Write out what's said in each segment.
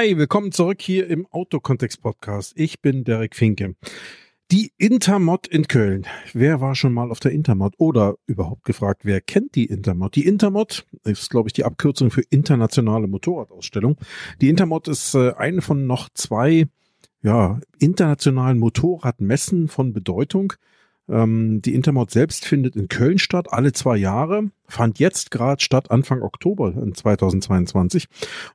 Hi, willkommen zurück hier im Autokontext Podcast. Ich bin Derek Finke. Die Intermod in Köln. Wer war schon mal auf der Intermod? Oder überhaupt gefragt, wer kennt die Intermod? Die Intermod ist, glaube ich, die Abkürzung für internationale Motorradausstellung. Die Intermod ist äh, eine von noch zwei ja, internationalen Motorradmessen von Bedeutung. Ähm, die Intermod selbst findet in Köln statt, alle zwei Jahre fand jetzt gerade statt, Anfang Oktober in 2022.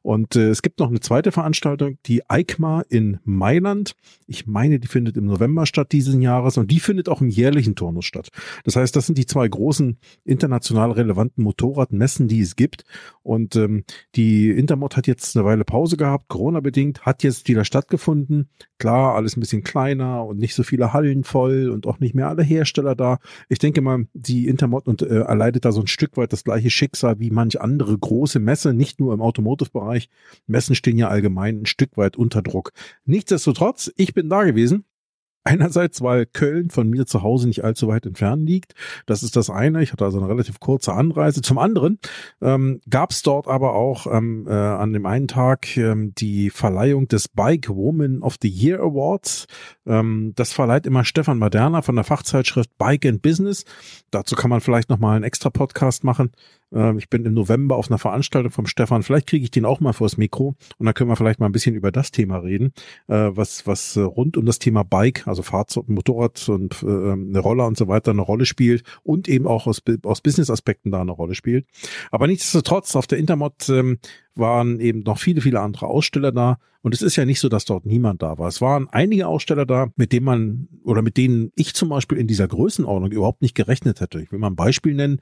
Und äh, es gibt noch eine zweite Veranstaltung, die EICMA in Mailand. Ich meine, die findet im November statt diesen Jahres und die findet auch im jährlichen Turnus statt. Das heißt, das sind die zwei großen international relevanten Motorradmessen, die es gibt. Und ähm, die Intermod hat jetzt eine Weile Pause gehabt, Corona-bedingt, hat jetzt wieder stattgefunden. Klar, alles ein bisschen kleiner und nicht so viele Hallen voll und auch nicht mehr alle Hersteller da. Ich denke mal, die Intermod und, äh, erleidet da so ein Stück weit das gleiche Schicksal wie manch andere große Messe, nicht nur im Automotive-Bereich. Messen stehen ja allgemein ein Stück weit unter Druck. Nichtsdestotrotz, ich bin da gewesen Einerseits, weil Köln von mir zu Hause nicht allzu weit entfernt liegt. Das ist das eine. Ich hatte also eine relativ kurze Anreise. Zum anderen ähm, gab es dort aber auch ähm, äh, an dem einen Tag ähm, die Verleihung des Bike Woman of the Year Awards. Ähm, das verleiht immer Stefan Maderna von der Fachzeitschrift Bike and Business. Dazu kann man vielleicht nochmal einen extra Podcast machen. Ähm, ich bin im November auf einer Veranstaltung vom Stefan. Vielleicht kriege ich den auch mal vors Mikro und dann können wir vielleicht mal ein bisschen über das Thema reden, äh, was, was äh, rund um das Thema Bike, also Fahrzeug, Motorrad und äh, eine Roller und so weiter eine Rolle spielt und eben auch aus, aus Business-Aspekten da eine Rolle spielt. Aber nichtsdestotrotz, auf der Intermod ähm, waren eben noch viele, viele andere Aussteller da. Und es ist ja nicht so, dass dort niemand da war. Es waren einige Aussteller da, mit denen man oder mit denen ich zum Beispiel in dieser Größenordnung überhaupt nicht gerechnet hätte. Ich will mal ein Beispiel nennen.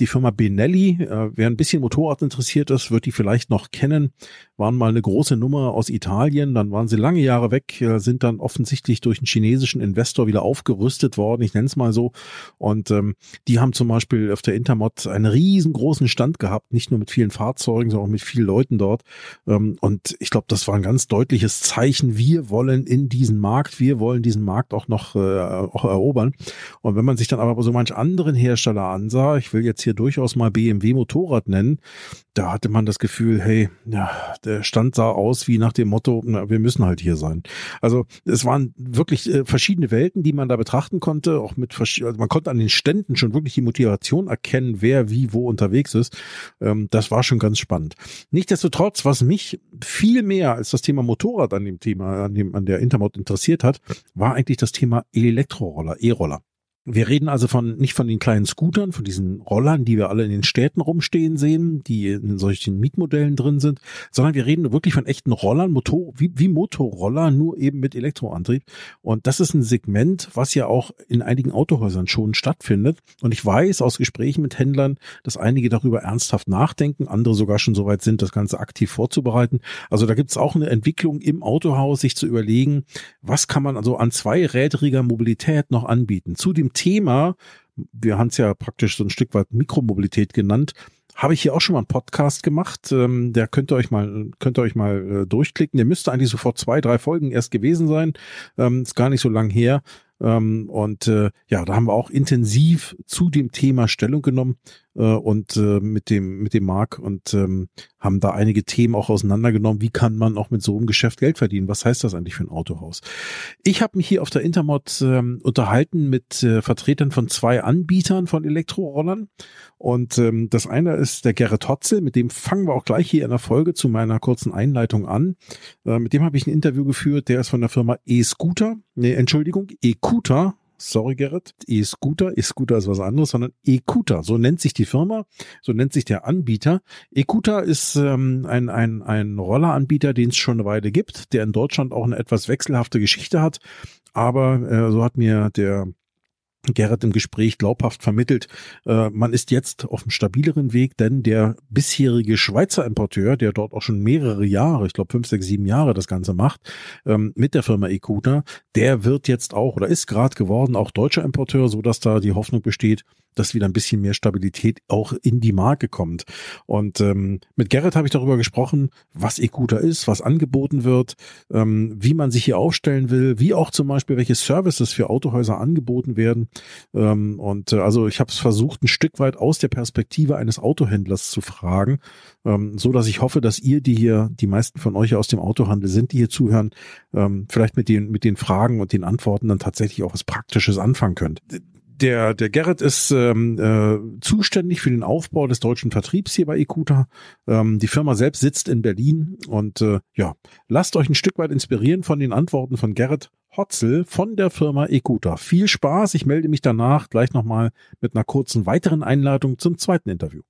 Die Firma Benelli, äh, wer ein bisschen Motorrad interessiert ist, wird die vielleicht noch kennen, waren mal eine große Nummer aus Italien. Dann waren sie lange Jahre weg, äh, sind dann offensichtlich durch einen chinesischen Investor wieder aufgerüstet worden. Ich nenne es mal so. Und ähm, die haben zum Beispiel auf der Intermod einen riesengroßen Stand gehabt, nicht nur mit vielen Fahrzeugen, sondern auch mit vielen Leuten dort. Ähm, und ich glaube, das war ein ganz deutliches Zeichen. Wir wollen in diesen Markt, wir wollen diesen Markt auch noch äh, auch erobern. Und wenn man sich dann aber so manch anderen Hersteller ansah, ich will jetzt hier durchaus mal BMW Motorrad nennen, da hatte man das Gefühl, hey, ja, der Stand sah aus wie nach dem Motto, na, wir müssen halt hier sein. Also es waren wirklich äh, verschiedene Welten, die man da betrachten konnte. Auch mit also man konnte an den Ständen schon wirklich die Motivation erkennen, wer wie wo unterwegs ist. Ähm, das war schon ganz spannend. Nichtsdestotrotz, was mich viel mehr als das Thema Motorrad an dem Thema, an dem an der Intermod interessiert hat, war eigentlich das Thema Elektroroller, E-Roller. Wir reden also von nicht von den kleinen Scootern, von diesen Rollern, die wir alle in den Städten rumstehen sehen, die in solchen Mietmodellen drin sind, sondern wir reden wirklich von echten Rollern, Motor, wie, wie Motorroller, nur eben mit Elektroantrieb. Und das ist ein Segment, was ja auch in einigen Autohäusern schon stattfindet. Und ich weiß aus Gesprächen mit Händlern, dass einige darüber ernsthaft nachdenken, andere sogar schon so weit sind, das Ganze aktiv vorzubereiten. Also da gibt es auch eine Entwicklung im Autohaus, sich zu überlegen, was kann man also an zweirädriger Mobilität noch anbieten. Zu dem Thema, wir haben es ja praktisch so ein Stück weit Mikromobilität genannt, habe ich hier auch schon mal einen Podcast gemacht. Ähm, der könnt ihr euch mal, könnt ihr euch mal äh, durchklicken. Der müsste eigentlich so vor zwei, drei Folgen erst gewesen sein. Ähm, ist gar nicht so lang her. Ähm, und äh, ja, da haben wir auch intensiv zu dem Thema Stellung genommen und äh, mit dem mit dem Marc und ähm, haben da einige Themen auch auseinandergenommen. Wie kann man auch mit so einem Geschäft Geld verdienen? Was heißt das eigentlich für ein Autohaus? Ich habe mich hier auf der Intermod ähm, unterhalten mit äh, Vertretern von zwei Anbietern von Elektrorollern und ähm, das eine ist der Gerrit Hotzel, mit dem fangen wir auch gleich hier in der Folge zu meiner kurzen Einleitung an. Äh, mit dem habe ich ein Interview geführt. Der ist von der Firma E-Scooter. Nee, Entschuldigung, E-Cuter sorry Gerrit, E-Scooter, E-Scooter ist was anderes, sondern E-Cuter, so nennt sich die Firma, so nennt sich der Anbieter. E-Cuter ist ähm, ein, ein, ein Rolleranbieter, den es schon eine Weile gibt, der in Deutschland auch eine etwas wechselhafte Geschichte hat. Aber äh, so hat mir der Gerrit im Gespräch glaubhaft vermittelt, äh, man ist jetzt auf einem stabileren Weg, denn der bisherige Schweizer Importeur, der dort auch schon mehrere Jahre, ich glaube fünf, sechs, sieben Jahre das Ganze macht, ähm, mit der Firma Ekuta, der wird jetzt auch oder ist gerade geworden auch deutscher Importeur, so dass da die Hoffnung besteht, dass wieder ein bisschen mehr Stabilität auch in die Marke kommt. Und ähm, mit Gerrit habe ich darüber gesprochen, was E-Scooter ist, was angeboten wird, ähm, wie man sich hier aufstellen will, wie auch zum Beispiel welche Services für Autohäuser angeboten werden. Ähm, und äh, also ich habe es versucht, ein Stück weit aus der Perspektive eines Autohändlers zu fragen, ähm, so dass ich hoffe, dass ihr, die hier, die meisten von euch aus dem Autohandel sind, die hier zuhören, ähm, vielleicht mit den mit den Fragen und den Antworten dann tatsächlich auch was Praktisches anfangen könnt der, der Gerrit ist ähm, äh, zuständig für den Aufbau des deutschen Vertriebs hier bei Ekuta. Ähm, die Firma selbst sitzt in Berlin und äh, ja, lasst euch ein Stück weit inspirieren von den Antworten von Gerrit Hotzel von der Firma Ekuta. Viel Spaß. Ich melde mich danach gleich nochmal mit einer kurzen weiteren Einladung zum zweiten Interview.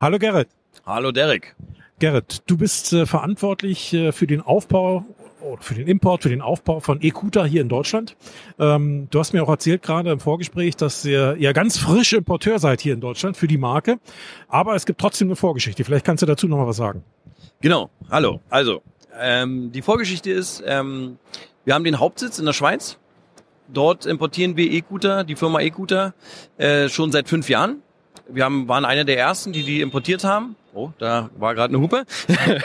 Hallo Gerrit. Hallo Derek. Gerrit, du bist äh, verantwortlich äh, für den Aufbau oder für den Import, für den Aufbau von Ekuta hier in Deutschland. Ähm, du hast mir auch erzählt gerade im Vorgespräch, dass ihr ja ganz frisch Importeur seid hier in Deutschland für die Marke. Aber es gibt trotzdem eine Vorgeschichte. Vielleicht kannst du dazu noch mal was sagen. Genau. Hallo. Also, ähm, die Vorgeschichte ist, ähm, wir haben den Hauptsitz in der Schweiz. Dort importieren wir E-Scooter, die Firma E-Scooter, äh, schon seit fünf Jahren. Wir haben, waren einer der ersten, die die importiert haben. Oh, da war gerade eine Hupe.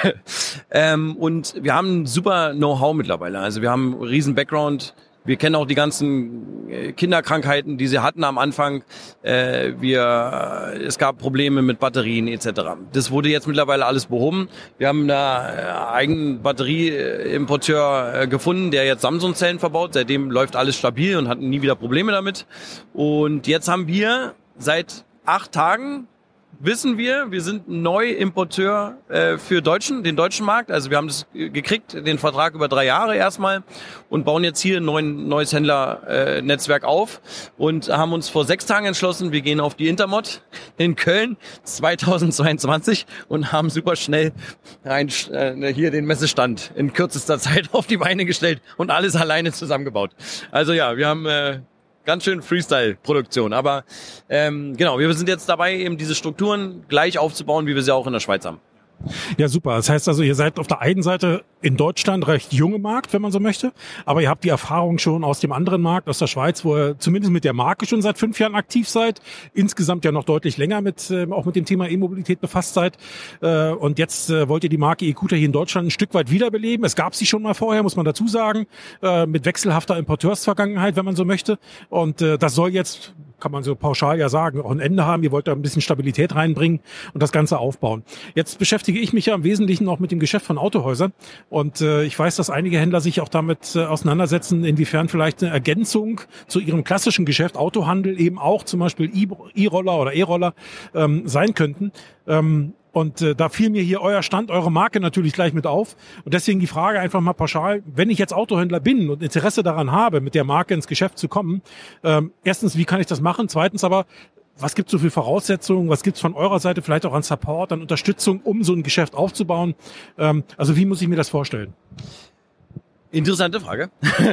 ähm, und wir haben super Know-how mittlerweile. Also wir haben einen riesen Background. Wir kennen auch die ganzen äh, Kinderkrankheiten, die sie hatten am Anfang. Äh, wir, es gab Probleme mit Batterien etc. Das wurde jetzt mittlerweile alles behoben. Wir haben da äh, eigenen Batterieimporteur äh, gefunden, der jetzt Samsung-Zellen verbaut. Seitdem läuft alles stabil und hatten nie wieder Probleme damit. Und jetzt haben wir seit acht Tagen wissen wir, wir sind Neuimporteur äh, für Deutschen, den deutschen Markt. Also wir haben das gekriegt, den Vertrag über drei Jahre erstmal und bauen jetzt hier ein neuen, neues Händlernetzwerk äh, auf und haben uns vor sechs Tagen entschlossen, wir gehen auf die Intermod in Köln 2022 und haben super schnell ein, äh, hier den Messestand in kürzester Zeit auf die Beine gestellt und alles alleine zusammengebaut. Also ja, wir haben äh, ganz schön Freestyle-Produktion. Aber ähm, genau, wir sind jetzt dabei, eben diese Strukturen gleich aufzubauen, wie wir sie auch in der Schweiz haben. Ja, super. Das heißt also, ihr seid auf der einen Seite in Deutschland recht junge Markt, wenn man so möchte, aber ihr habt die Erfahrung schon aus dem anderen Markt, aus der Schweiz, wo ihr zumindest mit der Marke schon seit fünf Jahren aktiv seid, insgesamt ja noch deutlich länger mit äh, auch mit dem Thema E-Mobilität befasst seid. Äh, und jetzt äh, wollt ihr die Marke Ekuta hier in Deutschland ein Stück weit wiederbeleben. Es gab sie schon mal vorher, muss man dazu sagen, äh, mit wechselhafter Importeursvergangenheit, wenn man so möchte. Und das soll jetzt kann man so pauschal ja sagen, auch ein Ende haben. Ihr wollt da ein bisschen Stabilität reinbringen und das Ganze aufbauen. Jetzt beschäftige ich mich ja im Wesentlichen auch mit dem Geschäft von Autohäusern und äh, ich weiß, dass einige Händler sich auch damit äh, auseinandersetzen, inwiefern vielleicht eine Ergänzung zu ihrem klassischen Geschäft Autohandel eben auch zum Beispiel E-Roller oder E-Roller ähm, sein könnten. Ähm, und äh, da fiel mir hier euer Stand, eure Marke natürlich gleich mit auf. Und deswegen die Frage einfach mal pauschal, wenn ich jetzt Autohändler bin und Interesse daran habe, mit der Marke ins Geschäft zu kommen, ähm, erstens, wie kann ich das machen? Zweitens aber, was gibt es so für Voraussetzungen? Was gibt es von eurer Seite vielleicht auch an Support, an Unterstützung, um so ein Geschäft aufzubauen? Ähm, also wie muss ich mir das vorstellen? Interessante Frage.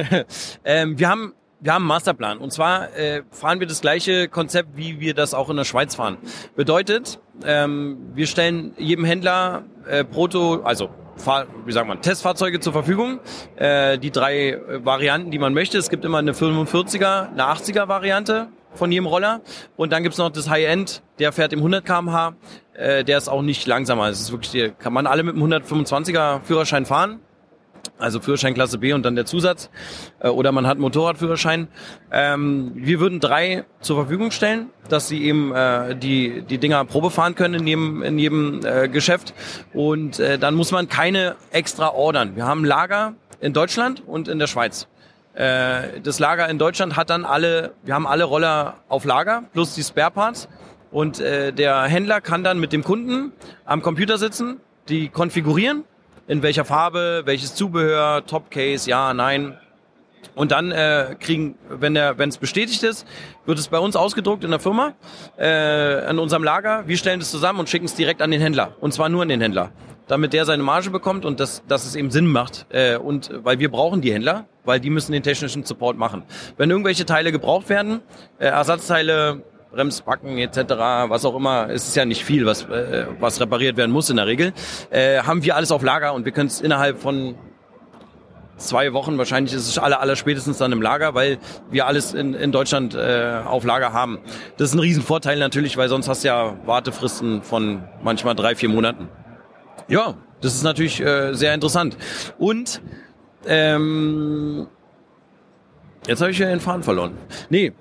ähm, wir haben wir haben einen Masterplan. Und zwar äh, fahren wir das gleiche Konzept, wie wir das auch in der Schweiz fahren. Bedeutet, ähm, wir stellen jedem Händler äh, Proto, also Fahr, wie sagt man, Testfahrzeuge zur Verfügung. Äh, die drei äh, Varianten, die man möchte. Es gibt immer eine 45er, eine 80er Variante von jedem Roller. Und dann gibt's noch das High-End, der fährt im 100 kmh. Äh, der ist auch nicht langsamer. Es ist wirklich, kann man alle mit dem 125er Führerschein fahren also Führerschein Klasse B und dann der Zusatz, äh, oder man hat Motorradführerschein. Ähm, wir würden drei zur Verfügung stellen, dass sie eben äh, die, die Dinger Probe fahren können in jedem, in jedem äh, Geschäft und äh, dann muss man keine extra ordern. Wir haben Lager in Deutschland und in der Schweiz. Äh, das Lager in Deutschland hat dann alle, wir haben alle Roller auf Lager plus die Spare Parts und äh, der Händler kann dann mit dem Kunden am Computer sitzen, die konfigurieren in welcher Farbe, welches Zubehör, Topcase, ja, nein. Und dann äh, kriegen, wenn der, wenn es bestätigt ist, wird es bei uns ausgedruckt in der Firma, äh, in unserem Lager. Wir stellen es zusammen und schicken es direkt an den Händler. Und zwar nur an den Händler, damit der seine Marge bekommt und dass, dass es eben Sinn macht. Äh, und weil wir brauchen die Händler, weil die müssen den technischen Support machen. Wenn irgendwelche Teile gebraucht werden, äh, Ersatzteile, Bremsbacken etc., was auch immer, es ist ja nicht viel, was, äh, was repariert werden muss in der Regel, äh, haben wir alles auf Lager und wir können es innerhalb von zwei Wochen. Wahrscheinlich ist es alle, aller spätestens dann im Lager, weil wir alles in, in Deutschland äh, auf Lager haben. Das ist ein Riesenvorteil natürlich, weil sonst hast du ja Wartefristen von manchmal drei, vier Monaten. Ja, das ist natürlich äh, sehr interessant. Und ähm, jetzt habe ich ja den Faden verloren. Nee,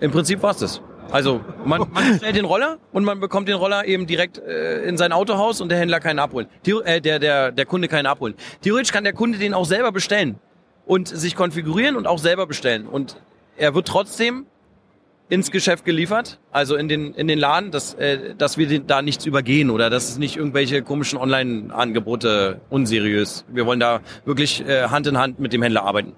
im Prinzip war's das. Also man, man bestellt den Roller und man bekommt den Roller eben direkt äh, in sein Autohaus und der Händler keinen abholen. Theor äh, der, der, der Kunde keinen abholen. Theoretisch kann der Kunde den auch selber bestellen und sich konfigurieren und auch selber bestellen. Und er wird trotzdem ins Geschäft geliefert, also in den in den Laden, dass äh, dass wir da nichts übergehen oder dass es nicht irgendwelche komischen Online-Angebote unseriös. Wir wollen da wirklich äh, Hand in Hand mit dem Händler arbeiten.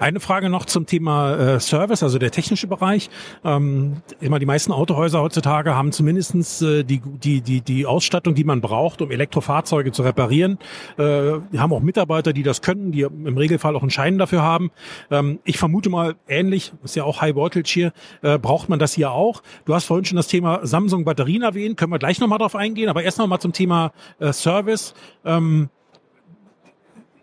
Eine Frage noch zum Thema äh, Service, also der technische Bereich. Ähm, immer die meisten Autohäuser heutzutage haben zumindestens äh, die, die, die, die Ausstattung, die man braucht, um Elektrofahrzeuge zu reparieren. Äh, die haben auch Mitarbeiter, die das können, die im Regelfall auch einen Schein dafür haben. Ähm, ich vermute mal, ähnlich, ist ja auch High Voltage hier, äh, braucht man das hier auch. Du hast vorhin schon das Thema Samsung Batterien erwähnt, können wir gleich nochmal drauf eingehen, aber erst nochmal zum Thema äh, Service. Ähm,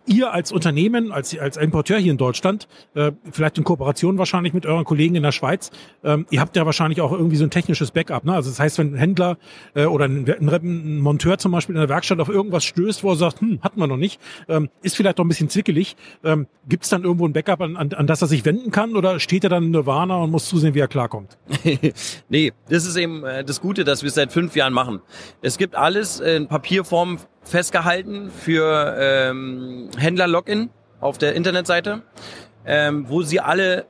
ihr als Unternehmen, als, als Importeur hier in Deutschland, äh, vielleicht in Kooperation wahrscheinlich mit euren Kollegen in der Schweiz, ähm, ihr habt ja wahrscheinlich auch irgendwie so ein technisches Backup. Ne? Also das heißt, wenn ein Händler äh, oder ein, ein, ein Monteur zum Beispiel in der Werkstatt auf irgendwas stößt, wo er sagt, hm, hatten wir noch nicht, ähm, ist vielleicht doch ein bisschen zwickelig, ähm, gibt es dann irgendwo ein Backup, an, an, an das er sich wenden kann oder steht er dann in Nirvana und muss zusehen, wie er klarkommt? nee, das ist eben äh, das Gute, dass wir es seit fünf Jahren machen. Es gibt alles in Papierform festgehalten für ähm, Händler-Login auf der Internetseite, ähm, wo sie alle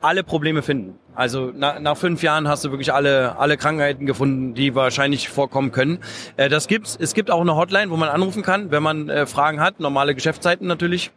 alle Probleme finden. Also na, nach fünf Jahren hast du wirklich alle alle Krankheiten gefunden, die wahrscheinlich vorkommen können. Äh, das gibt's. Es gibt auch eine Hotline, wo man anrufen kann, wenn man äh, Fragen hat. Normale Geschäftszeiten natürlich.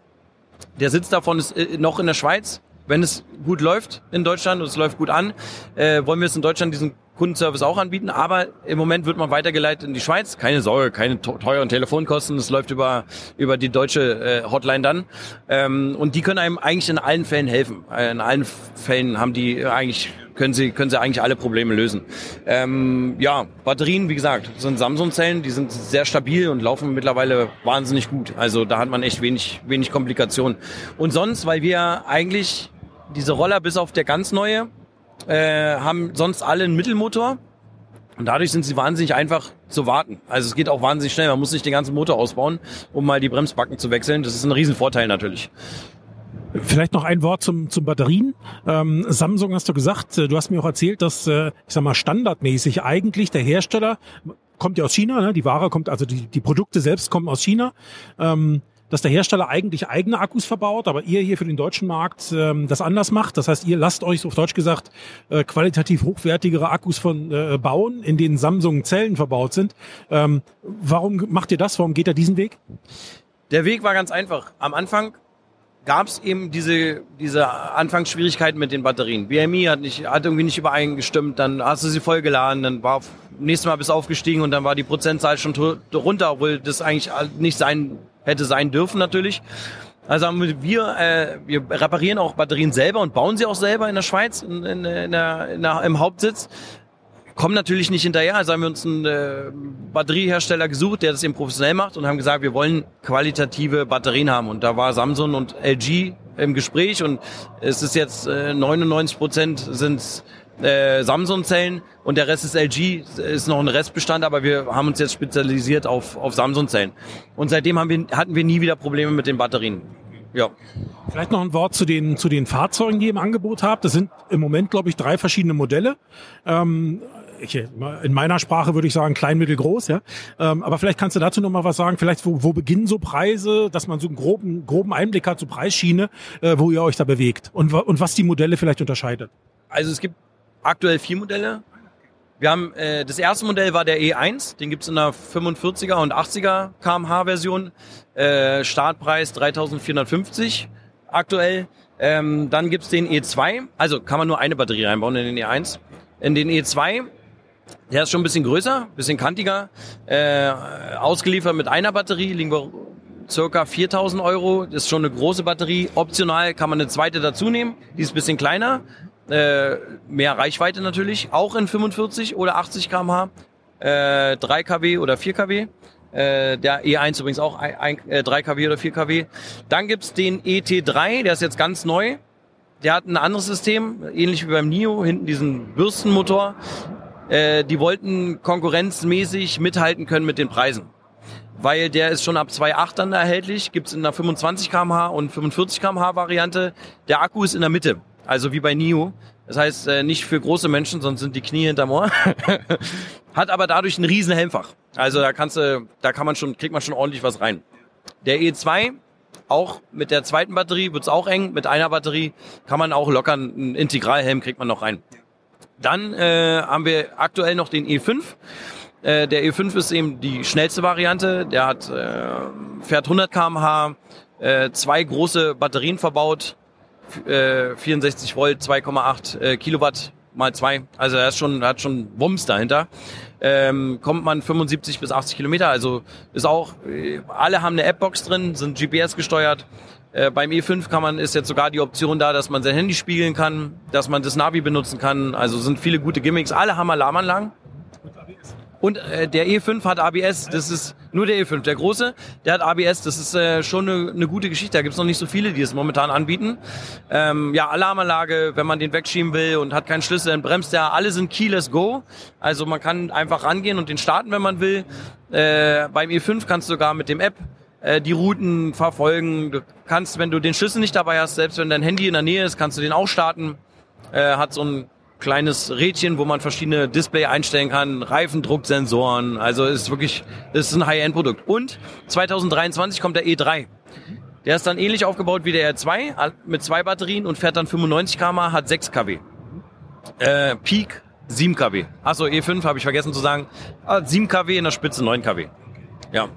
Der Sitz davon ist äh, noch in der Schweiz. Wenn es gut läuft in Deutschland und es läuft gut an, äh, wollen wir es in Deutschland diesen Kundenservice auch anbieten, aber im Moment wird man weitergeleitet in die Schweiz. Keine Sorge, keine teuren Telefonkosten. Es läuft über über die deutsche äh, Hotline dann. Ähm, und die können einem eigentlich in allen Fällen helfen. Äh, in allen Fällen haben die eigentlich können sie können sie eigentlich alle Probleme lösen. Ähm, ja, Batterien, wie gesagt, sind Samsung-Zellen, die sind sehr stabil und laufen mittlerweile wahnsinnig gut. Also da hat man echt wenig wenig Komplikationen. Und sonst, weil wir eigentlich diese Roller bis auf der ganz neue äh, haben sonst alle einen Mittelmotor. Und dadurch sind sie wahnsinnig einfach zu warten. Also es geht auch wahnsinnig schnell. Man muss nicht den ganzen Motor ausbauen, um mal die Bremsbacken zu wechseln. Das ist ein Riesenvorteil natürlich. Vielleicht noch ein Wort zum, zum Batterien. Ähm, Samsung hast du gesagt, äh, du hast mir auch erzählt, dass, äh, ich sag mal, standardmäßig eigentlich der Hersteller kommt ja aus China, ne? die Ware kommt, also die, die Produkte selbst kommen aus China. Ähm, dass der Hersteller eigentlich eigene Akkus verbaut, aber ihr hier für den deutschen Markt ähm, das anders macht. Das heißt, ihr lasst euch, auf Deutsch gesagt, äh, qualitativ hochwertigere Akkus von äh, bauen, in denen Samsung Zellen verbaut sind. Ähm, warum macht ihr das? Warum geht ihr diesen Weg? Der Weg war ganz einfach. Am Anfang gab es eben diese, diese Anfangsschwierigkeiten mit den Batterien. BMI hat, nicht, hat irgendwie nicht übereingestimmt, dann hast du sie vollgeladen, dann war nächstes Mal bis aufgestiegen und dann war die Prozentzahl schon runter, obwohl das eigentlich nicht sein hätte sein dürfen natürlich. Also wir, äh, wir reparieren auch Batterien selber und bauen sie auch selber in der Schweiz, in, in, in der, in der, im Hauptsitz. Kommen natürlich nicht hinterher, also haben wir uns einen äh, Batteriehersteller gesucht, der das eben professionell macht und haben gesagt, wir wollen qualitative Batterien haben. Und da war Samsung und LG im Gespräch und es ist jetzt äh, 99 Prozent sind äh, Samsung-Zellen und der Rest ist LG, ist noch ein Restbestand, aber wir haben uns jetzt spezialisiert auf, auf Samsung-Zellen. Und seitdem haben wir, hatten wir nie wieder Probleme mit den Batterien. Ja. Vielleicht noch ein Wort zu den, zu den Fahrzeugen, die ihr im Angebot habt. Das sind im Moment, glaube ich, drei verschiedene Modelle. Ähm, ich, in meiner Sprache würde ich sagen klein, mittel, groß, ja. Ähm, aber vielleicht kannst du dazu noch mal was sagen. Vielleicht wo, wo beginnen so Preise, dass man so einen groben, groben Einblick hat zur Preisschiene, äh, wo ihr euch da bewegt und, und was die Modelle vielleicht unterscheidet. Also es gibt aktuell vier Modelle. Wir haben äh, das erste Modell war der E1, den gibt's in der 45er und 80er kmh Version. Äh, Startpreis 3450 aktuell. Ähm, dann gibt's den E2, also kann man nur eine Batterie reinbauen in den E1. In den E2, der ist schon ein bisschen größer, bisschen kantiger, äh, ausgeliefert mit einer Batterie, liegen wir circa 4000 Euro. Das ist schon eine große Batterie. Optional kann man eine zweite dazu nehmen, die ist ein bisschen kleiner, äh, mehr Reichweite natürlich, auch in 45 oder 80 km/h, äh, 3 kW oder 4 kW. Äh, der E1 übrigens auch ein, ein, äh, 3 kW oder 4 kW. Dann gibt's den ET3, der ist jetzt ganz neu. Der hat ein anderes System, ähnlich wie beim NIO, hinten diesen Bürstenmotor. Äh, die wollten konkurrenzmäßig mithalten können mit den Preisen. Weil der ist schon ab 2.8 dann erhältlich, gibt's in der 25 kmh und 45 kmh Variante. Der Akku ist in der Mitte, also wie bei NIO. Das heißt, äh, nicht für große Menschen, sonst sind die Knie hinterm Ohr. Hat aber dadurch einen riesen Helmfach. Also da kannst du, da kann man schon, kriegt man schon ordentlich was rein. Der E2, auch mit der zweiten Batterie wird's auch eng. Mit einer Batterie kann man auch locker einen Integralhelm kriegt man noch rein. Dann äh, haben wir aktuell noch den E5. Äh, der E5 ist eben die schnellste Variante. Der hat äh, fährt 100 km/h, äh, zwei große Batterien verbaut, äh, 64 Volt, 2,8 äh, Kilowatt mal zwei. Also er schon, hat schon Wumms dahinter. Ähm, kommt man 75 bis 80 Kilometer. Also ist auch, äh, alle haben eine Appbox drin, sind GPS gesteuert. Äh, beim E5 kann man, ist jetzt sogar die Option da, dass man sein Handy spiegeln kann, dass man das Navi benutzen kann. Also sind viele gute Gimmicks. Alle haben Alarmanlagen. Und äh, der E5 hat ABS, das ist nur der E5. Der große, der hat ABS, das ist äh, schon eine, eine gute Geschichte. Da gibt's noch nicht so viele, die es momentan anbieten. Ähm, ja, Alarmanlage, wenn man den wegschieben will und hat keinen Schlüssel, dann bremst der. Alle sind Keyless Go. Also man kann einfach rangehen und den starten, wenn man will. Äh, beim E5 kannst du sogar mit dem App äh, die Routen verfolgen. Du kannst, wenn du den Schlüssel nicht dabei hast, selbst wenn dein Handy in der Nähe ist, kannst du den auch starten. Äh, hat so ein kleines Rädchen, wo man verschiedene Display einstellen kann, Reifendrucksensoren. Also ist wirklich, ist ein High-End-Produkt. Und 2023 kommt der E3. Der ist dann ähnlich aufgebaut wie der R2 mit zwei Batterien und fährt dann 95 km, hat 6 kW. Äh, Peak 7 kW. Achso, E5 habe ich vergessen zu sagen. 7 kW in der Spitze 9 kW. Ja.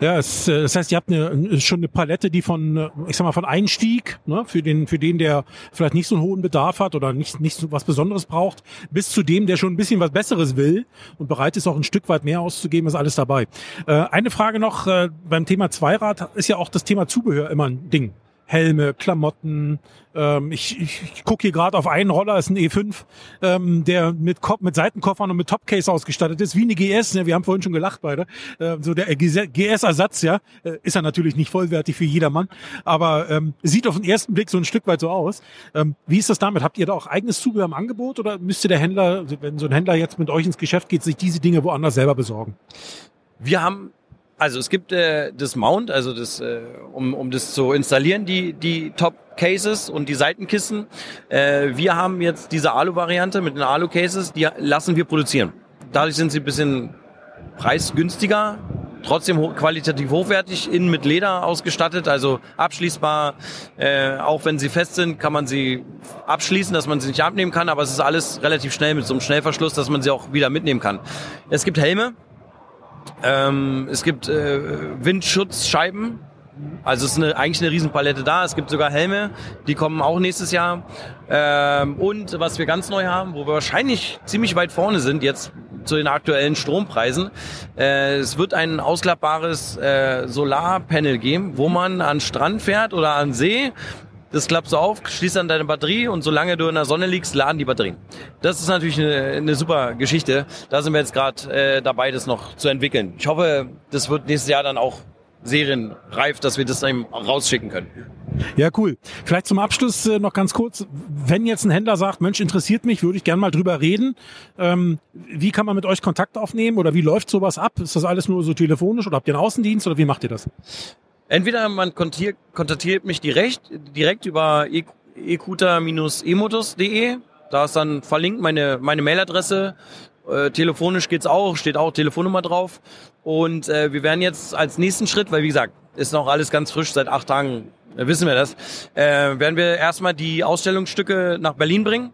Ja, es, äh, das heißt, ihr habt eine, schon eine Palette, die von, äh, ich sag mal, von Einstieg, ne, für den, für den, der vielleicht nicht so einen hohen Bedarf hat oder nicht, nicht so was Besonderes braucht, bis zu dem, der schon ein bisschen was Besseres will und bereit ist, auch ein Stück weit mehr auszugeben, ist alles dabei. Äh, eine Frage noch, äh, beim Thema Zweirad ist ja auch das Thema Zubehör immer ein Ding. Helme, Klamotten. Ähm, ich ich, ich gucke hier gerade auf einen Roller, ist ein E5, ähm, der mit, Kopf, mit Seitenkoffern und mit Topcase ausgestattet ist, wie eine GS. Ne? Wir haben vorhin schon gelacht beide. Äh, so der GS-Ersatz, ja, äh, ist er natürlich nicht vollwertig für jedermann, aber ähm, sieht auf den ersten Blick so ein Stück weit so aus. Ähm, wie ist das damit? Habt ihr da auch eigenes Zubehör im Angebot oder müsste der Händler, wenn so ein Händler jetzt mit euch ins Geschäft geht, sich diese Dinge woanders selber besorgen? Wir haben also es gibt äh, das Mount, also das, äh, um, um das zu installieren, die, die Top Cases und die Seitenkissen. Äh, wir haben jetzt diese Alu-Variante mit den Alu-Cases, die lassen wir produzieren. Dadurch sind sie ein bisschen preisgünstiger, trotzdem ho qualitativ hochwertig, innen mit Leder ausgestattet, also abschließbar. Äh, auch wenn sie fest sind, kann man sie abschließen, dass man sie nicht abnehmen kann, aber es ist alles relativ schnell mit so einem Schnellverschluss, dass man sie auch wieder mitnehmen kann. Es gibt Helme, ähm, es gibt äh, Windschutzscheiben. Also es ist eine, eigentlich eine Riesenpalette da. Es gibt sogar Helme, die kommen auch nächstes Jahr. Ähm, und was wir ganz neu haben, wo wir wahrscheinlich ziemlich weit vorne sind jetzt zu den aktuellen Strompreisen, äh, es wird ein ausklappbares äh, Solarpanel geben, wo man an Strand fährt oder an See das klappst du auf, schließt an deine Batterie und solange du in der Sonne liegst, laden die Batterien. Das ist natürlich eine, eine super Geschichte. Da sind wir jetzt gerade äh, dabei, das noch zu entwickeln. Ich hoffe, das wird nächstes Jahr dann auch serienreif, dass wir das dann rausschicken können. Ja, cool. Vielleicht zum Abschluss äh, noch ganz kurz. Wenn jetzt ein Händler sagt, Mensch, interessiert mich, würde ich gerne mal drüber reden. Ähm, wie kann man mit euch Kontakt aufnehmen oder wie läuft sowas ab? Ist das alles nur so telefonisch oder habt ihr einen Außendienst oder wie macht ihr das? Entweder man kontaktiert, mich direkt, direkt über ekuta-emotus.de. Da ist dann verlinkt meine, meine Mailadresse. Äh, telefonisch geht's auch, steht auch Telefonnummer drauf. Und äh, wir werden jetzt als nächsten Schritt, weil wie gesagt, ist noch alles ganz frisch, seit acht Tagen äh, wissen wir das, äh, werden wir erstmal die Ausstellungsstücke nach Berlin bringen.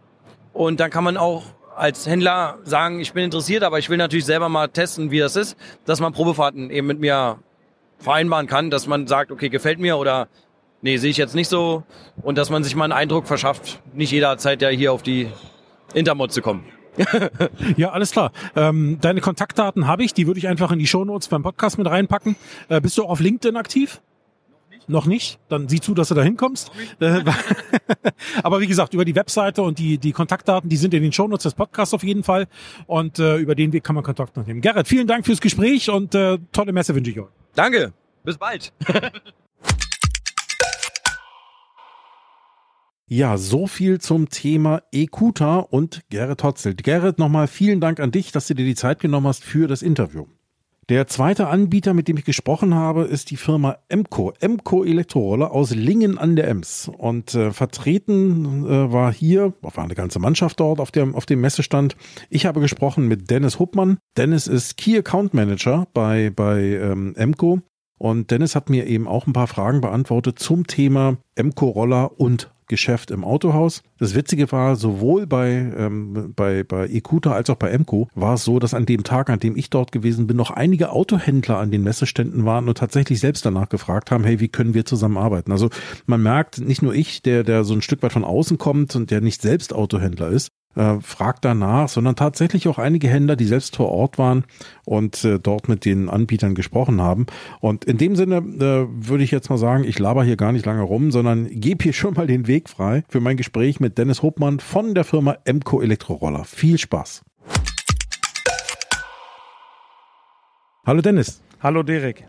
Und dann kann man auch als Händler sagen, ich bin interessiert, aber ich will natürlich selber mal testen, wie das ist, dass man Probefahrten eben mit mir vereinbaren kann, dass man sagt, okay, gefällt mir oder nee, sehe ich jetzt nicht so und dass man sich mal einen Eindruck verschafft. Nicht jeder hat Zeit, ja hier auf die Intermod zu kommen. ja, alles klar. Ähm, deine Kontaktdaten habe ich, die würde ich einfach in die Shownotes beim Podcast mit reinpacken. Äh, bist du auch auf LinkedIn aktiv? Noch nicht. noch nicht. Dann sieh zu, dass du da hinkommst. Äh, aber wie gesagt, über die Webseite und die, die Kontaktdaten, die sind in den Shownotes des Podcasts auf jeden Fall. Und äh, über den Weg kann man Kontakt nehmen. Gerrit, vielen Dank fürs Gespräch und äh, tolle Messe wünsche ich euch. Danke. Bis bald. Ja, so viel zum Thema Ekuta und Gerrit Hotzelt. Gerrit, nochmal vielen Dank an dich, dass du dir die Zeit genommen hast für das Interview. Der zweite Anbieter, mit dem ich gesprochen habe, ist die Firma Emco, Emco Elektroroller aus Lingen an der Ems. Und äh, vertreten äh, war hier, war eine ganze Mannschaft dort auf dem, auf dem Messestand. Ich habe gesprochen mit Dennis Huppmann. Dennis ist Key Account Manager bei, bei ähm, Emco. Und Dennis hat mir eben auch ein paar Fragen beantwortet zum Thema Emco-Roller und Geschäft im Autohaus. Das Witzige war, sowohl bei, ähm, bei, bei Ekuta als auch bei Emco war es so, dass an dem Tag, an dem ich dort gewesen bin, noch einige Autohändler an den Messeständen waren und tatsächlich selbst danach gefragt haben, hey, wie können wir zusammenarbeiten? Also man merkt, nicht nur ich, der, der so ein Stück weit von außen kommt und der nicht selbst Autohändler ist, äh, fragt danach, sondern tatsächlich auch einige Händler, die selbst vor Ort waren und äh, dort mit den Anbietern gesprochen haben. Und in dem Sinne äh, würde ich jetzt mal sagen, ich laber hier gar nicht lange rum, sondern gebe hier schon mal den Weg frei für mein Gespräch mit Dennis Hopmann von der Firma Emco Elektroroller. Viel Spaß. Hallo Dennis. Hallo Derek.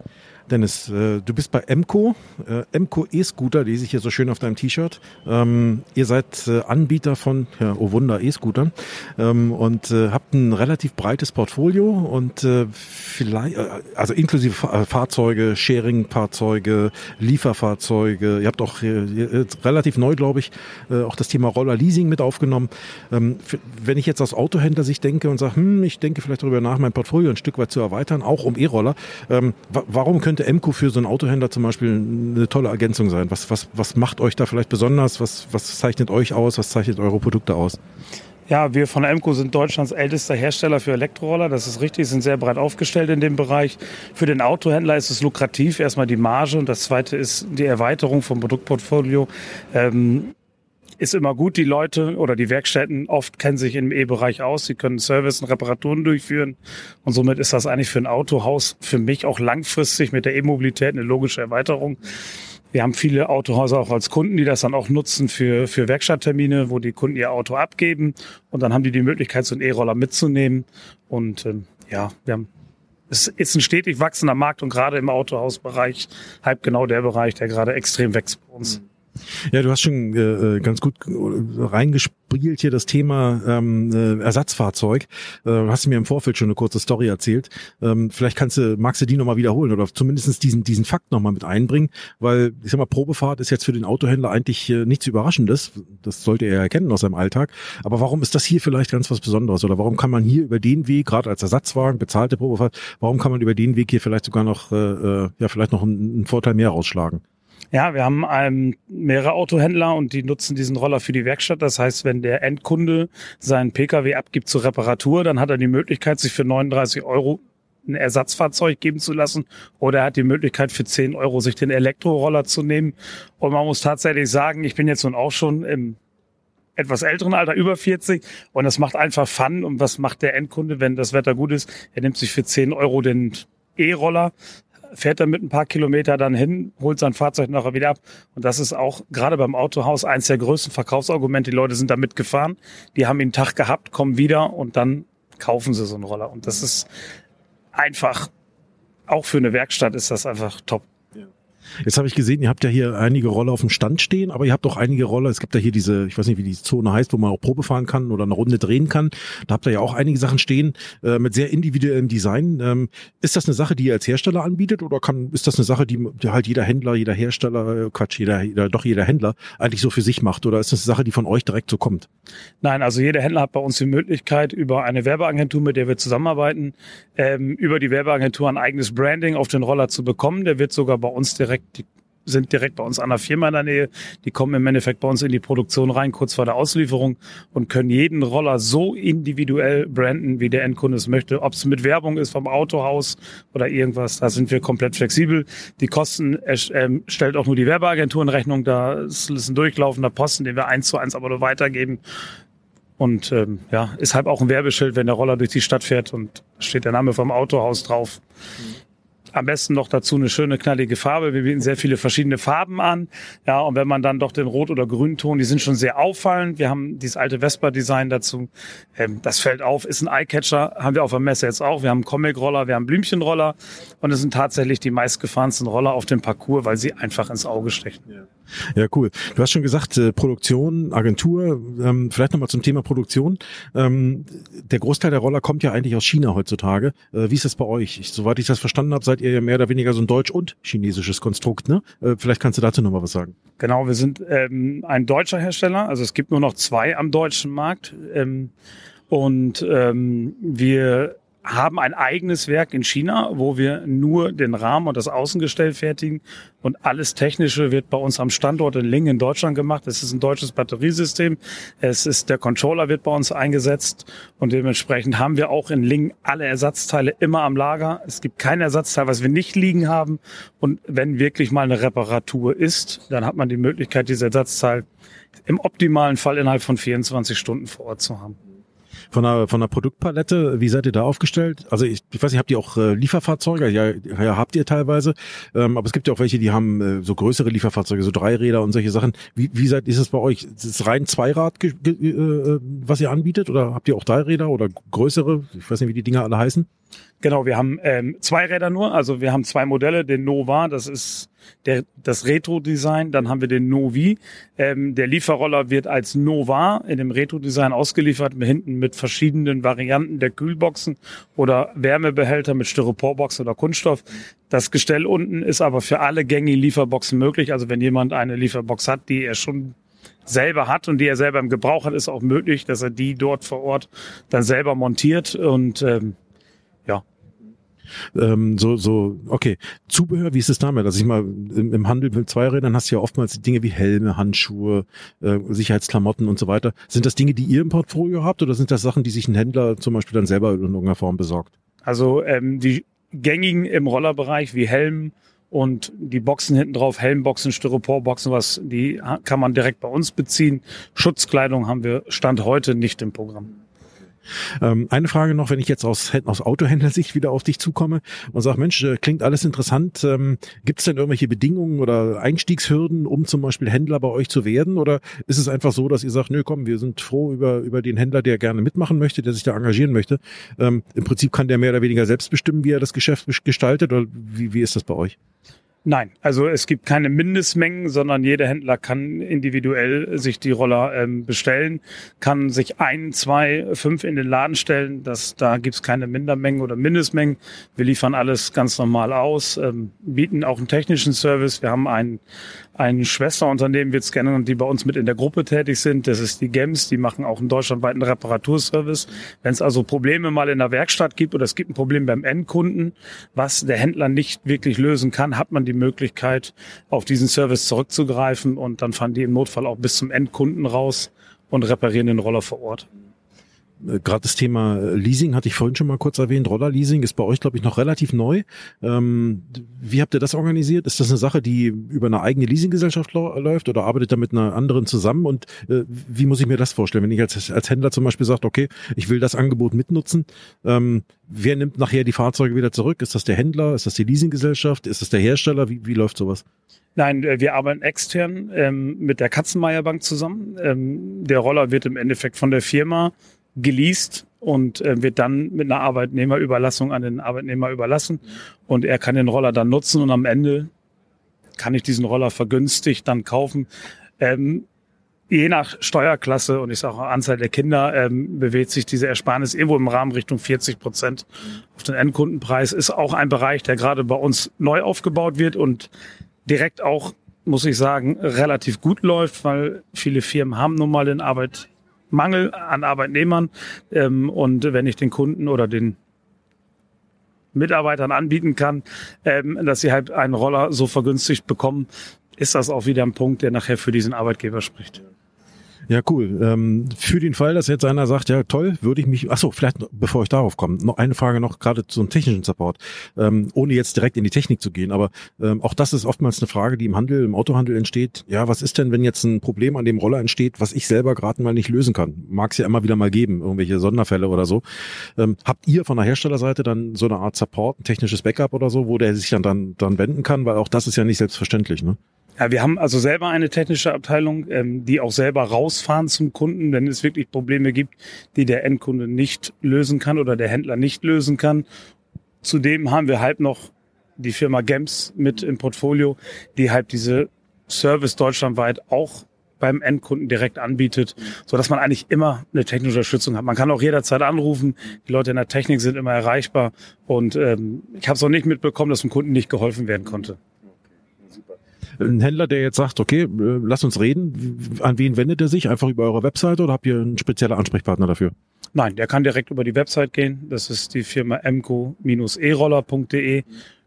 Dennis, äh, du bist bei Emco, äh, Emco E-Scooter, lese ich hier so schön auf deinem T-Shirt. Ähm, ihr seid äh, Anbieter von, ja, oh Wunder, E-Scootern ähm, und äh, habt ein relativ breites Portfolio und äh, vielleicht, äh, also inklusive Fa äh, Fahrzeuge, Sharing-Fahrzeuge, Lieferfahrzeuge. Ihr habt auch relativ neu, glaube ich, auch das Thema Roller-Leasing mit aufgenommen. Ähm, wenn ich jetzt aus Autohändler-Sicht denke und sage, hm, ich denke vielleicht darüber nach, mein Portfolio ein Stück weit zu erweitern, auch um E-Roller, ähm, warum könnt könnte Emco für so einen Autohändler zum Beispiel eine tolle Ergänzung sein? Was, was, was macht euch da vielleicht besonders? Was, was zeichnet euch aus? Was zeichnet eure Produkte aus? Ja, wir von Emco sind Deutschlands ältester Hersteller für Elektroroller. Das ist richtig, sind sehr breit aufgestellt in dem Bereich. Für den Autohändler ist es lukrativ. Erstmal die Marge und das zweite ist die Erweiterung vom Produktportfolio. Ähm, ist immer gut. Die Leute oder die Werkstätten oft kennen sich im E-Bereich aus. Sie können Service und Reparaturen durchführen. Und somit ist das eigentlich für ein Autohaus für mich auch langfristig mit der E-Mobilität eine logische Erweiterung. Wir haben viele Autohäuser auch als Kunden, die das dann auch nutzen für, für Werkstatttermine, wo die Kunden ihr Auto abgeben und dann haben die die Möglichkeit, so einen E-Roller mitzunehmen. Und ähm, ja, wir haben es ist ein stetig wachsender Markt und gerade im Autohausbereich, halb genau der Bereich, der gerade extrem wächst bei uns. Mhm. Ja, du hast schon äh, ganz gut reingespielt hier das Thema ähm, äh, Ersatzfahrzeug. Äh, hast du mir im Vorfeld schon eine kurze Story erzählt. Ähm, vielleicht kannst du, magst du die nochmal wiederholen oder zumindest diesen, diesen Fakt nochmal mit einbringen, weil ich sag mal, Probefahrt ist jetzt für den Autohändler eigentlich äh, nichts Überraschendes. Das sollte er erkennen aus seinem Alltag. Aber warum ist das hier vielleicht ganz was Besonderes? Oder warum kann man hier über den Weg, gerade als Ersatzwagen, bezahlte Probefahrt, warum kann man über den Weg hier vielleicht sogar noch, äh, äh ja, vielleicht noch einen, einen Vorteil mehr rausschlagen? Ja, wir haben ähm, mehrere Autohändler und die nutzen diesen Roller für die Werkstatt. Das heißt, wenn der Endkunde seinen Pkw abgibt zur Reparatur, dann hat er die Möglichkeit, sich für 39 Euro ein Ersatzfahrzeug geben zu lassen oder er hat die Möglichkeit für 10 Euro sich den Elektroroller zu nehmen. Und man muss tatsächlich sagen, ich bin jetzt nun auch schon im etwas älteren Alter, über 40 und das macht einfach Fun. Und was macht der Endkunde, wenn das Wetter gut ist? Er nimmt sich für 10 Euro den E-Roller, fährt er mit ein paar Kilometer dann hin, holt sein Fahrzeug nachher wieder ab. Und das ist auch gerade beim Autohaus eins der größten Verkaufsargumente. Die Leute sind damit gefahren, die haben ihn Tag gehabt, kommen wieder und dann kaufen sie so einen Roller. Und das ist einfach, auch für eine Werkstatt ist das einfach top. Jetzt habe ich gesehen, ihr habt ja hier einige Roller auf dem Stand stehen, aber ihr habt auch einige Roller. Es gibt ja hier diese, ich weiß nicht, wie die Zone heißt, wo man auch Probe fahren kann oder eine Runde drehen kann. Da habt ihr ja auch einige Sachen stehen äh, mit sehr individuellem Design. Ähm, ist das eine Sache, die ihr als Hersteller anbietet oder kann, ist das eine Sache, die, halt jeder Händler, jeder Hersteller, äh, Quatsch, jeder, jeder, doch jeder Händler eigentlich so für sich macht? Oder ist das eine Sache, die von euch direkt so kommt? Nein, also jeder Händler hat bei uns die Möglichkeit, über eine Werbeagentur, mit der wir zusammenarbeiten, ähm, über die Werbeagentur ein eigenes Branding auf den Roller zu bekommen. Der wird sogar bei uns direkt die sind direkt bei uns an der Firma in der Nähe. Die kommen im Endeffekt bei uns in die Produktion rein, kurz vor der Auslieferung und können jeden Roller so individuell branden, wie der Endkunde es möchte. Ob es mit Werbung ist vom Autohaus oder irgendwas, da sind wir komplett flexibel. Die Kosten äh, stellt auch nur die Werbeagentur in Rechnung. Da ist ein durchlaufender Posten, den wir eins zu eins aber nur weitergeben. Und ähm, ja, ist halt auch ein Werbeschild, wenn der Roller durch die Stadt fährt und steht der Name vom Autohaus drauf. Mhm. Am besten noch dazu eine schöne knallige Farbe. Wir bieten sehr viele verschiedene Farben an. Ja, und wenn man dann doch den Rot- oder Grünton, die sind schon sehr auffallend. Wir haben dieses alte Vespa-Design dazu. Ähm, das fällt auf, ist ein Eyecatcher, haben wir auf der Messe jetzt auch. Wir haben Comic-Roller, wir haben Blümchenroller und es sind tatsächlich die meistgefahrensten Roller auf dem Parcours, weil sie einfach ins Auge stechen. Ja. Ja, cool. Du hast schon gesagt, äh, Produktion, Agentur, ähm, vielleicht nochmal zum Thema Produktion. Ähm, der Großteil der Roller kommt ja eigentlich aus China heutzutage. Äh, wie ist das bei euch? Ich, soweit ich das verstanden habe, seid ihr ja mehr oder weniger so ein deutsch- und chinesisches Konstrukt. Ne? Äh, vielleicht kannst du dazu nochmal was sagen. Genau, wir sind ähm, ein deutscher Hersteller. Also es gibt nur noch zwei am deutschen Markt. Ähm, und ähm, wir haben ein eigenes Werk in China, wo wir nur den Rahmen und das Außengestell fertigen und alles Technische wird bei uns am Standort in Lingen in Deutschland gemacht. Es ist ein deutsches Batteriesystem. Es ist der Controller wird bei uns eingesetzt und dementsprechend haben wir auch in Lingen alle Ersatzteile immer am Lager. Es gibt kein Ersatzteil, was wir nicht liegen haben und wenn wirklich mal eine Reparatur ist, dann hat man die Möglichkeit, dieses Ersatzteil im optimalen Fall innerhalb von 24 Stunden vor Ort zu haben von der, von der Produktpalette, wie seid ihr da aufgestellt? Also ich, ich weiß nicht, habt ihr auch äh, Lieferfahrzeuge? Ja, ja, habt ihr teilweise. Ähm, aber es gibt ja auch welche, die haben äh, so größere Lieferfahrzeuge, so Dreiräder und solche Sachen. Wie, wie seid, ist es bei euch? Ist es rein Zweirad, äh, was ihr anbietet? Oder habt ihr auch Dreiräder oder größere? Ich weiß nicht, wie die Dinger alle heißen. Genau, wir haben ähm, zwei Räder nur. Also wir haben zwei Modelle, den Nova, das ist der, das Retro-Design. Dann haben wir den Novi. Ähm, der Lieferroller wird als Nova in dem Retro-Design ausgeliefert, hinten mit verschiedenen Varianten der Kühlboxen oder Wärmebehälter mit Styroporbox oder Kunststoff. Das Gestell unten ist aber für alle gängigen Lieferboxen möglich. Also wenn jemand eine Lieferbox hat, die er schon selber hat und die er selber im Gebrauch hat, ist auch möglich, dass er die dort vor Ort dann selber montiert und ähm, ähm, so, so, okay. Zubehör, wie ist es damit? Also ich mal, im, im Handel mit Zweirädern hast du ja oftmals Dinge wie Helme, Handschuhe, äh, Sicherheitsklamotten und so weiter. Sind das Dinge, die ihr im Portfolio habt oder sind das Sachen, die sich ein Händler zum Beispiel dann selber in irgendeiner Form besorgt? Also ähm, die gängigen im Rollerbereich wie Helm und die Boxen hinten drauf, Helmboxen, Styroporboxen, was, die kann man direkt bei uns beziehen. Schutzkleidung haben wir Stand heute nicht im Programm. Ähm, eine Frage noch, wenn ich jetzt aus, aus Autohändlersicht wieder auf dich zukomme und sage, Mensch, äh, klingt alles interessant. Ähm, Gibt es denn irgendwelche Bedingungen oder Einstiegshürden, um zum Beispiel Händler bei euch zu werden? Oder ist es einfach so, dass ihr sagt, nö, komm, wir sind froh über, über den Händler, der gerne mitmachen möchte, der sich da engagieren möchte? Ähm, Im Prinzip kann der mehr oder weniger selbst bestimmen, wie er das Geschäft gestaltet oder wie, wie ist das bei euch? Nein, also es gibt keine Mindestmengen, sondern jeder Händler kann individuell sich die Roller ähm, bestellen, kann sich ein, zwei, fünf in den Laden stellen. Das, da gibt's keine Mindermengen oder Mindestmengen. Wir liefern alles ganz normal aus, ähm, bieten auch einen technischen Service. Wir haben ein, ein Schwesterunternehmen, wird's gerne, die bei uns mit in der Gruppe tätig sind. Das ist die GEMS, die machen auch einen deutschlandweiten Reparaturservice. Wenn es also Probleme mal in der Werkstatt gibt oder es gibt ein Problem beim Endkunden, was der Händler nicht wirklich lösen kann, hat man die Möglichkeit, auf diesen Service zurückzugreifen und dann fahren die im Notfall auch bis zum Endkunden raus und reparieren den Roller vor Ort. Äh, gerade das Thema äh, Leasing hatte ich vorhin schon mal kurz erwähnt. Rollerleasing ist bei euch, glaube ich, noch relativ neu. Ähm, wie habt ihr das organisiert? Ist das eine Sache, die über eine eigene Leasinggesellschaft läuft oder arbeitet da mit einer anderen zusammen? Und äh, wie muss ich mir das vorstellen, wenn ich als, als Händler zum Beispiel sage, okay, ich will das Angebot mitnutzen, ähm, wer nimmt nachher die Fahrzeuge wieder zurück? Ist das der Händler? Ist das die Leasinggesellschaft? Ist das der Hersteller? Wie, wie läuft sowas? Nein, äh, wir arbeiten extern ähm, mit der Katzenmeier Bank zusammen. Ähm, der Roller wird im Endeffekt von der Firma geleast und äh, wird dann mit einer Arbeitnehmerüberlassung an den Arbeitnehmer überlassen und er kann den Roller dann nutzen und am Ende kann ich diesen Roller vergünstigt dann kaufen. Ähm, je nach Steuerklasse und ich sage auch Anzahl der Kinder ähm, bewegt sich diese Ersparnis irgendwo im Rahmen Richtung 40 Prozent auf den Endkundenpreis. Ist auch ein Bereich, der gerade bei uns neu aufgebaut wird und direkt auch, muss ich sagen, relativ gut läuft, weil viele Firmen haben nun mal den Arbeit Mangel an Arbeitnehmern. Ähm, und wenn ich den Kunden oder den Mitarbeitern anbieten kann, ähm, dass sie halt einen Roller so vergünstigt bekommen, ist das auch wieder ein Punkt, der nachher für diesen Arbeitgeber spricht. Ja, cool. Ähm, für den Fall, dass jetzt einer sagt, ja toll, würde ich mich, achso, vielleicht bevor ich darauf komme, noch eine Frage noch gerade zum technischen Support, ähm, ohne jetzt direkt in die Technik zu gehen, aber ähm, auch das ist oftmals eine Frage, die im Handel, im Autohandel entsteht. Ja, was ist denn, wenn jetzt ein Problem an dem Roller entsteht, was ich selber gerade mal nicht lösen kann? Mag es ja immer wieder mal geben, irgendwelche Sonderfälle oder so. Ähm, habt ihr von der Herstellerseite dann so eine Art Support, ein technisches Backup oder so, wo der sich dann, dann, dann wenden kann? Weil auch das ist ja nicht selbstverständlich, ne? Ja, wir haben also selber eine technische Abteilung, ähm, die auch selber rausfahren zum Kunden, wenn es wirklich Probleme gibt, die der Endkunde nicht lösen kann oder der Händler nicht lösen kann. Zudem haben wir halt noch die Firma Gems mit im Portfolio, die halt diese Service deutschlandweit auch beim Endkunden direkt anbietet, so dass man eigentlich immer eine technische Unterstützung hat. Man kann auch jederzeit anrufen. Die Leute in der Technik sind immer erreichbar und ähm, ich habe es auch nicht mitbekommen, dass dem Kunden nicht geholfen werden konnte ein Händler, der jetzt sagt, okay, äh, lass uns reden, an wen wendet er sich? Einfach über eure Webseite oder habt ihr einen speziellen Ansprechpartner dafür? Nein, der kann direkt über die Website gehen. Das ist die Firma emco-eroller.de.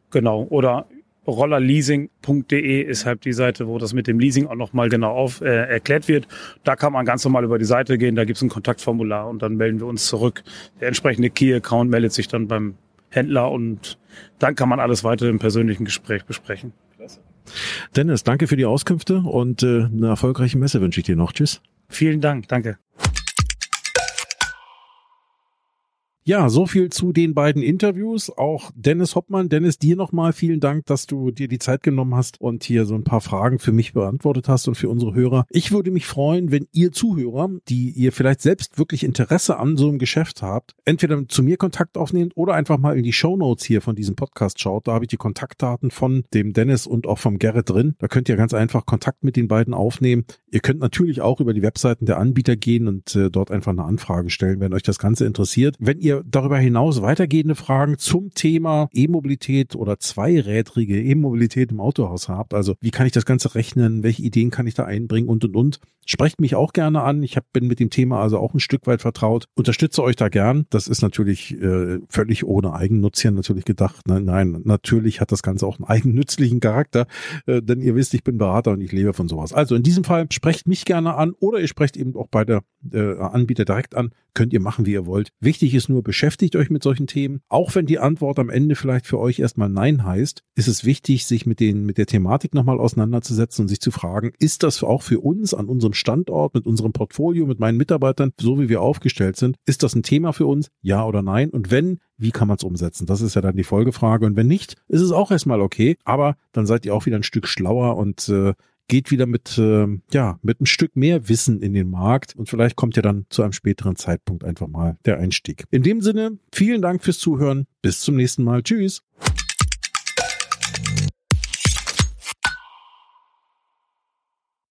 Genau. Oder rollerleasing.de ist halt die Seite, wo das mit dem Leasing auch nochmal genau auf, äh, erklärt wird. Da kann man ganz normal über die Seite gehen, da gibt es ein Kontaktformular und dann melden wir uns zurück. Der entsprechende Key-Account meldet sich dann beim Händler und dann kann man alles weitere im persönlichen Gespräch besprechen. Dennis, danke für die Auskünfte und äh, eine erfolgreiche Messe wünsche ich dir noch. Tschüss. Vielen Dank, danke. Ja, so viel zu den beiden Interviews. Auch Dennis Hoppmann. Dennis, dir nochmal vielen Dank, dass du dir die Zeit genommen hast und hier so ein paar Fragen für mich beantwortet hast und für unsere Hörer. Ich würde mich freuen, wenn ihr Zuhörer, die ihr vielleicht selbst wirklich Interesse an so einem Geschäft habt, entweder zu mir Kontakt aufnehmt oder einfach mal in die Show Notes hier von diesem Podcast schaut. Da habe ich die Kontaktdaten von dem Dennis und auch vom Gerrit drin. Da könnt ihr ganz einfach Kontakt mit den beiden aufnehmen. Ihr könnt natürlich auch über die Webseiten der Anbieter gehen und äh, dort einfach eine Anfrage stellen, wenn euch das Ganze interessiert. Wenn ihr darüber hinaus weitergehende Fragen zum Thema E-Mobilität oder zweirädrige E-Mobilität im Autohaus habt, also wie kann ich das Ganze rechnen, welche Ideen kann ich da einbringen und und und, sprecht mich auch gerne an. Ich hab, bin mit dem Thema also auch ein Stück weit vertraut. Unterstütze euch da gern. Das ist natürlich äh, völlig ohne Eigennutz hier natürlich gedacht. Nein, nein, natürlich hat das Ganze auch einen eigennützlichen Charakter, äh, denn ihr wisst, ich bin Berater und ich lebe von sowas. Also in diesem Fall sprecht mich gerne an oder ihr sprecht eben auch bei der äh, Anbieter direkt an. Könnt ihr machen, wie ihr wollt. Wichtig ist nur, beschäftigt euch mit solchen Themen. Auch wenn die Antwort am Ende vielleicht für euch erstmal Nein heißt, ist es wichtig, sich mit den, mit der Thematik nochmal auseinanderzusetzen und sich zu fragen, ist das auch für uns an unserem Standort, mit unserem Portfolio, mit meinen Mitarbeitern, so wie wir aufgestellt sind, ist das ein Thema für uns? Ja oder nein? Und wenn, wie kann man es umsetzen? Das ist ja dann die Folgefrage. Und wenn nicht, ist es auch erstmal okay. Aber dann seid ihr auch wieder ein Stück schlauer und äh, geht wieder mit, äh, ja, mit ein Stück mehr Wissen in den Markt und vielleicht kommt ja dann zu einem späteren Zeitpunkt einfach mal der Einstieg. In dem Sinne, vielen Dank fürs Zuhören. Bis zum nächsten Mal. Tschüss.